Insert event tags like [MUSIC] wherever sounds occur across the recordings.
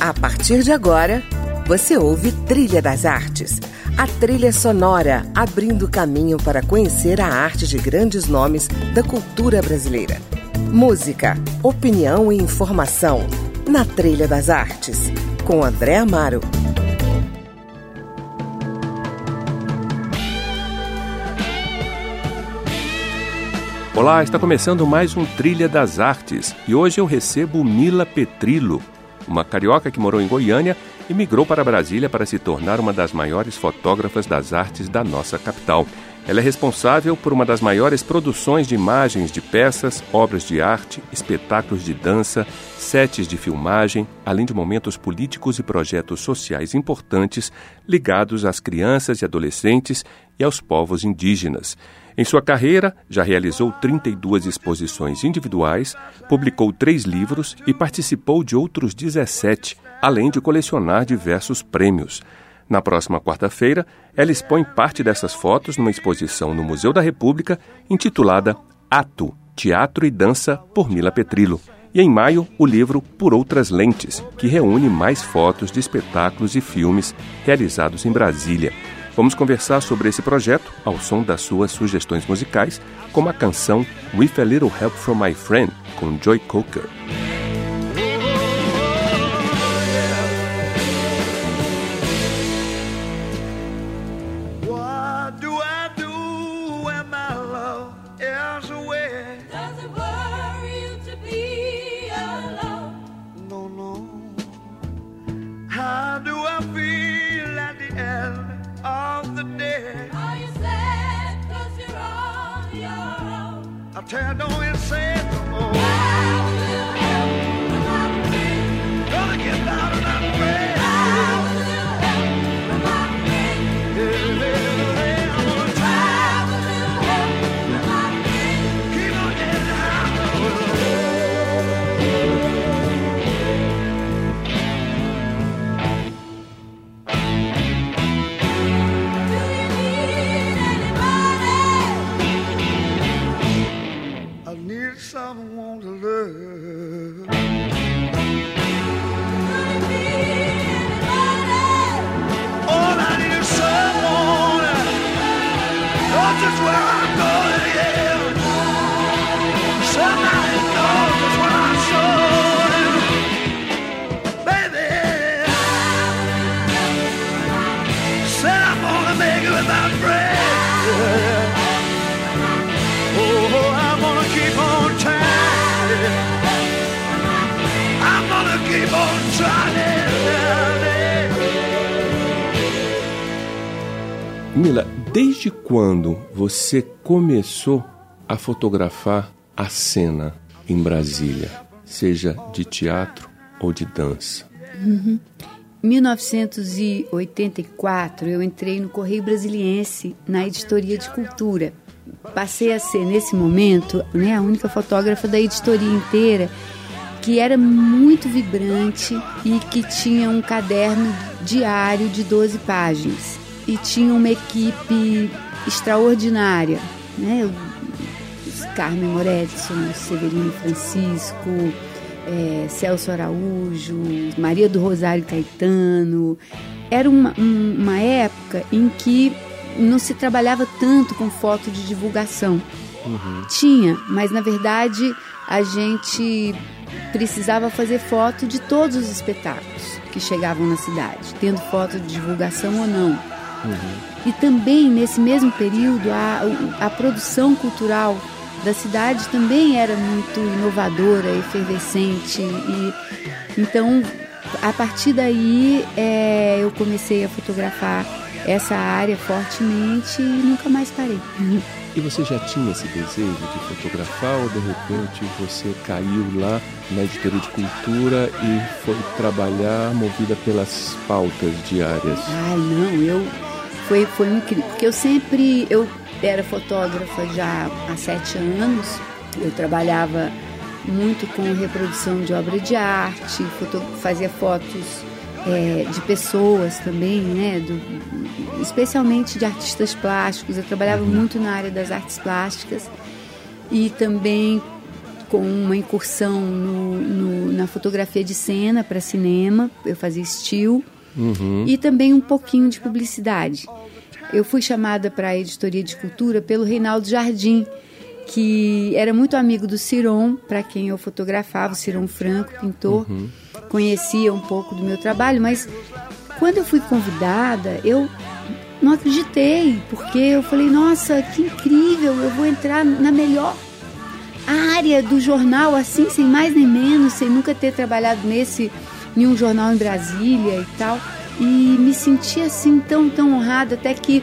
A partir de agora, você ouve Trilha das Artes, a trilha sonora abrindo caminho para conhecer a arte de grandes nomes da cultura brasileira. Música, opinião e informação na Trilha das Artes, com André Amaro. Olá, está começando mais um Trilha das Artes e hoje eu recebo Mila Petrillo, uma carioca que morou em Goiânia e migrou para Brasília para se tornar uma das maiores fotógrafas das artes da nossa capital. Ela é responsável por uma das maiores produções de imagens de peças, obras de arte, espetáculos de dança, sets de filmagem, além de momentos políticos e projetos sociais importantes ligados às crianças e adolescentes e aos povos indígenas. Em sua carreira, já realizou 32 exposições individuais, publicou três livros e participou de outros 17, além de colecionar diversos prêmios. Na próxima quarta-feira, ela expõe parte dessas fotos numa exposição no Museu da República intitulada Ato, Teatro e Dança por Mila Petrillo. E em maio, o livro Por Outras Lentes, que reúne mais fotos de espetáculos e filmes realizados em Brasília. Vamos conversar sobre esse projeto ao som das suas sugestões musicais, como a canção With a Little Help from My Friend, com Joy do I feel at the end of the day? Are you sad cause you're on your own? I tell don't it's sad. Desde quando você começou a fotografar a cena em Brasília, seja de teatro ou de dança? Uhum. 1984 eu entrei no Correio Brasiliense na editoria de cultura. Passei a ser nesse momento, né, a única fotógrafa da editoria inteira que era muito vibrante e que tinha um caderno diário de 12 páginas e tinha uma equipe extraordinária, né? Carmen Moretson, Severino Francisco, é, Celso Araújo, Maria do Rosário Caetano. Era uma, uma época em que não se trabalhava tanto com foto de divulgação. Uhum. Tinha, mas na verdade a gente precisava fazer foto de todos os espetáculos que chegavam na cidade, tendo foto de divulgação ou não. Uhum. E também nesse mesmo período a, a produção cultural da cidade também era muito inovadora, efervescente e então a partir daí é, eu comecei a fotografar essa área fortemente e nunca mais parei. E você já tinha esse desejo de fotografar ou de repente você caiu lá na editoria de cultura e foi trabalhar movida pelas pautas diárias? Ai, não, eu foi foi incrível, porque eu sempre eu era fotógrafa já há sete anos. Eu trabalhava muito com reprodução de obra de arte, foto, fazia fotos é, de pessoas também, né? Do, especialmente de artistas plásticos. Eu trabalhava uhum. muito na área das artes plásticas e também com uma incursão no, no, na fotografia de cena para cinema, eu fazia estilo uhum. e também um pouquinho de publicidade. Eu fui chamada para a editoria de cultura pelo Reinaldo Jardim, que era muito amigo do Ciron, para quem eu fotografava, o Ciron Franco, pintor. Uhum. Conhecia um pouco do meu trabalho, mas quando eu fui convidada, eu não acreditei, porque eu falei, nossa, que incrível, eu vou entrar na melhor área do jornal, assim, sem mais nem menos, sem nunca ter trabalhado nesse nenhum jornal em Brasília e tal. E me senti assim tão, tão honrada, até que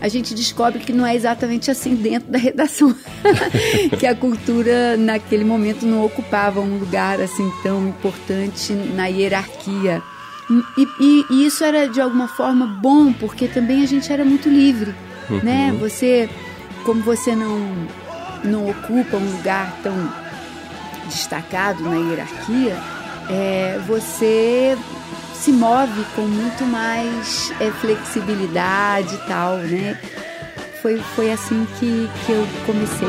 a gente descobre que não é exatamente assim dentro da redação, [LAUGHS] que a cultura naquele momento não ocupava um lugar assim tão importante na hierarquia. E, e, e isso era de alguma forma bom, porque também a gente era muito livre, uhum. né? Você, como você não não ocupa um lugar tão destacado na hierarquia, é, você se move com muito mais é, flexibilidade e tal, né? Foi, foi assim que, que eu comecei.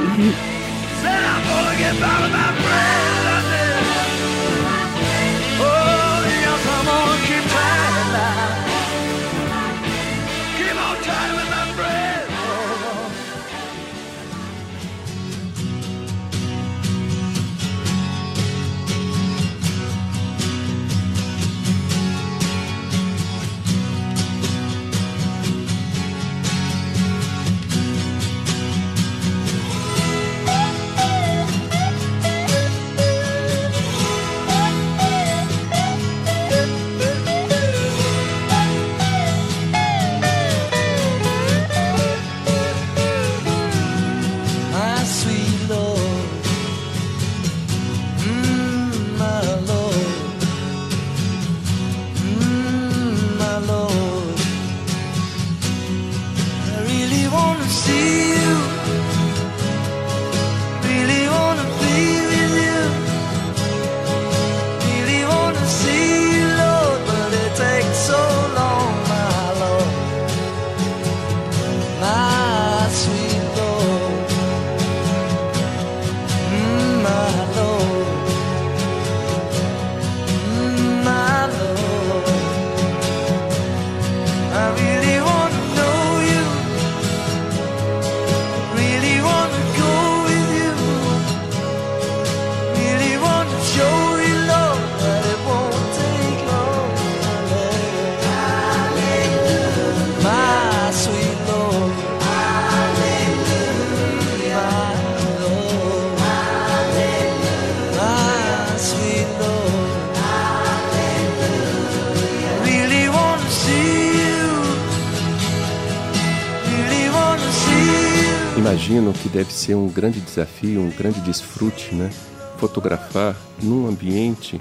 Imagino que deve ser um grande desafio, um grande desfrute, né? Fotografar num ambiente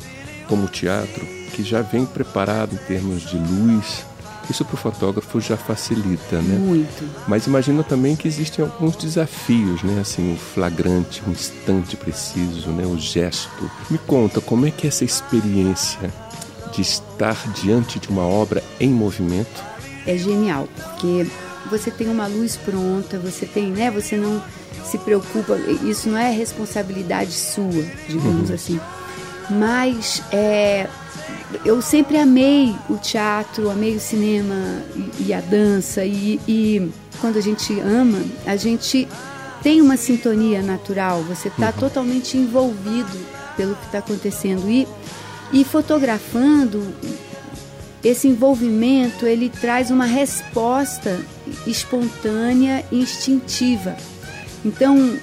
como o teatro, que já vem preparado em termos de luz. Isso para o fotógrafo já facilita, né? Muito. Mas imagino também que existem alguns desafios, né? Assim, o flagrante, um instante preciso, né? O gesto. Me conta, como é que é essa experiência de estar diante de uma obra em movimento? É genial, porque você tem uma luz pronta, você tem, né? Você não se preocupa, isso não é responsabilidade sua, digamos uhum. assim. Mas é, eu sempre amei o teatro, amei o cinema e, e a dança e, e, quando a gente ama, a gente tem uma sintonia natural. Você está uhum. totalmente envolvido pelo que está acontecendo e e fotografando esse envolvimento ele traz uma resposta espontânea e instintiva. Então,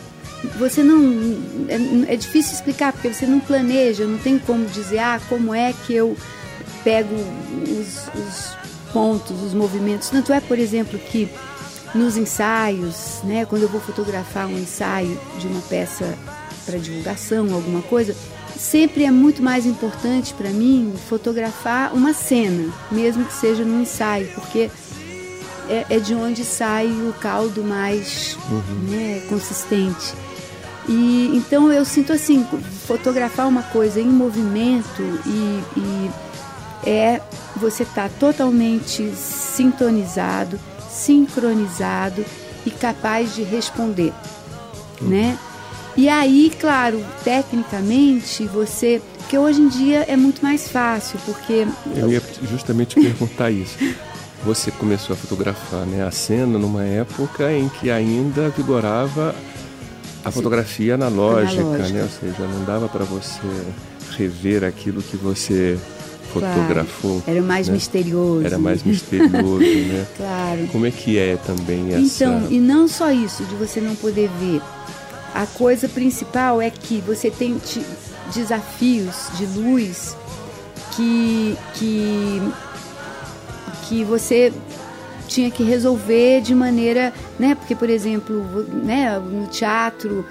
você não. É, é, difícil explicar, porque você não planeja, não tem como dizer, ah, como é que eu pego os, os pontos, os movimentos. Tanto é, por exemplo, que nos ensaios, né, quando eu vou fotografar um ensaio de uma peça para divulgação, alguma coisa, sempre é muito mais importante para mim fotografar uma cena, mesmo que seja num ensaio, porque é, é de onde sai o caldo mais uhum. né, consistente. E então eu sinto assim, fotografar uma coisa em movimento e, e é você estar tá totalmente sintonizado, sincronizado e capaz de responder, uhum. né? E aí, claro, tecnicamente, você porque hoje em dia é muito mais fácil, porque... Eu ia justamente perguntar [LAUGHS] isso. Você começou a fotografar né, a cena numa época em que ainda vigorava a fotografia analógica, analógica. né? Ou seja, não dava para você rever aquilo que você fotografou. Claro. Era mais né? misterioso. Era mais misterioso, né? [LAUGHS] Claro. Como é que é também essa... Então, e não só isso, de você não poder ver. A coisa principal é que você tem desafios de luz que, que, que você tinha que resolver de maneira, né? Porque, por exemplo, né, no teatro,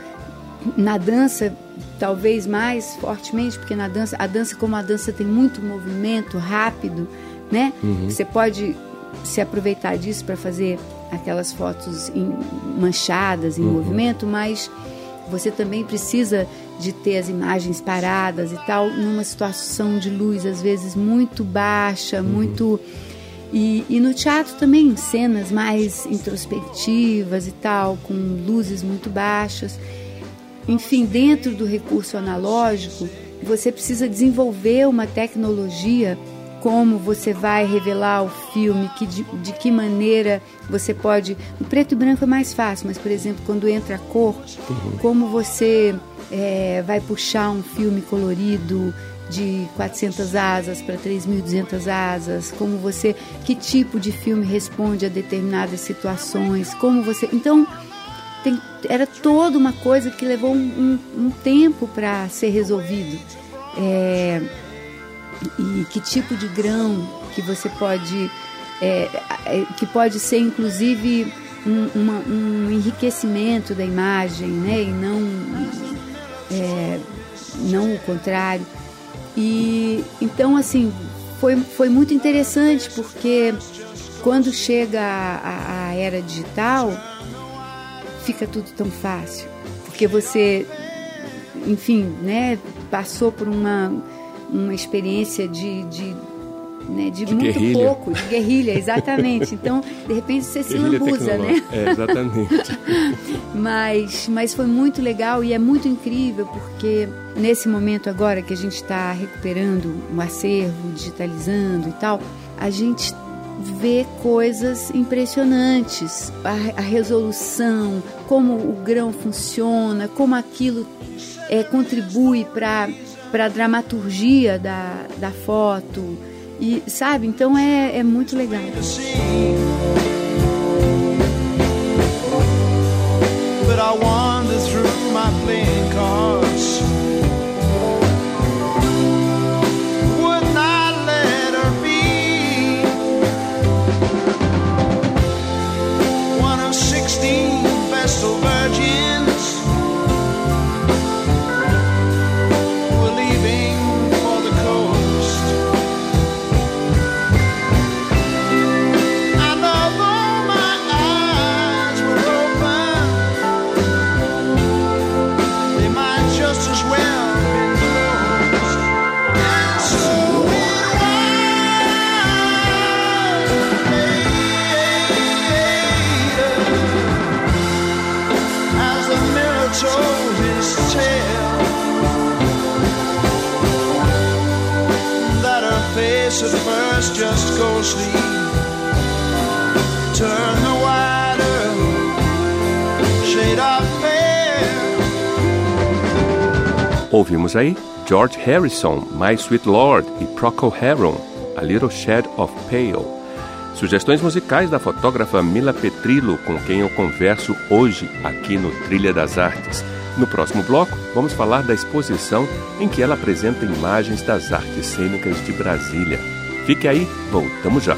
na dança, talvez mais fortemente, porque na dança, a dança como a dança tem muito movimento rápido, né? Uhum. Você pode se aproveitar disso para fazer aquelas fotos manchadas em uhum. movimento, mas você também precisa de ter as imagens paradas e tal numa situação de luz às vezes muito baixa, uhum. muito e, e, no teatro também cenas mais introspectivas e tal, com luzes muito baixas. Enfim, dentro do recurso analógico, você precisa desenvolver uma tecnologia como você vai revelar o filme, que de, de, que maneira você pode. No preto e branco é mais fácil, mas por exemplo, quando entra a cor, uhum. como você é, vai puxar um filme colorido de 400 asas para 3.200 asas, como você, que tipo de filme responde a determinadas situações, como você. Então tem, era toda uma coisa que levou um, um, um tempo para ser resolvido. É, e que tipo de grão que você pode, é, é, que pode ser inclusive um, uma, um, enriquecimento da imagem, né? E não, é, não o contrário. E então assim foi, foi muito interessante porque quando chega a, a era digital fica tudo tão fácil. Porque você, enfim, né, passou por uma, uma experiência de, de né, de, de, muito guerrilha. pouco, de guerrilha, exatamente. Então, de repente você se lambuza, né? É, exatamente. [LAUGHS] mas, mas foi muito legal e é muito incrível porque nesse momento agora que a gente está recuperando o acervo, digitalizando e tal, a gente vê coisas impressionantes. A, a resolução, como o grão funciona, como aquilo é, contribui para a dramaturgia da, da foto. E, sabe, então é, é muito legal. But I wander through my playing cards. First just go sleep. Turn the wider shade of Ouvimos aí George Harrison, My Sweet Lord e Procol Harum, A Little Shed of Pale. Sugestões musicais da fotógrafa Mila Petrillo, com quem eu converso hoje aqui no Trilha das Artes. No próximo bloco, vamos falar da exposição em que ela apresenta imagens das artes cênicas de Brasília. Fique aí, voltamos já.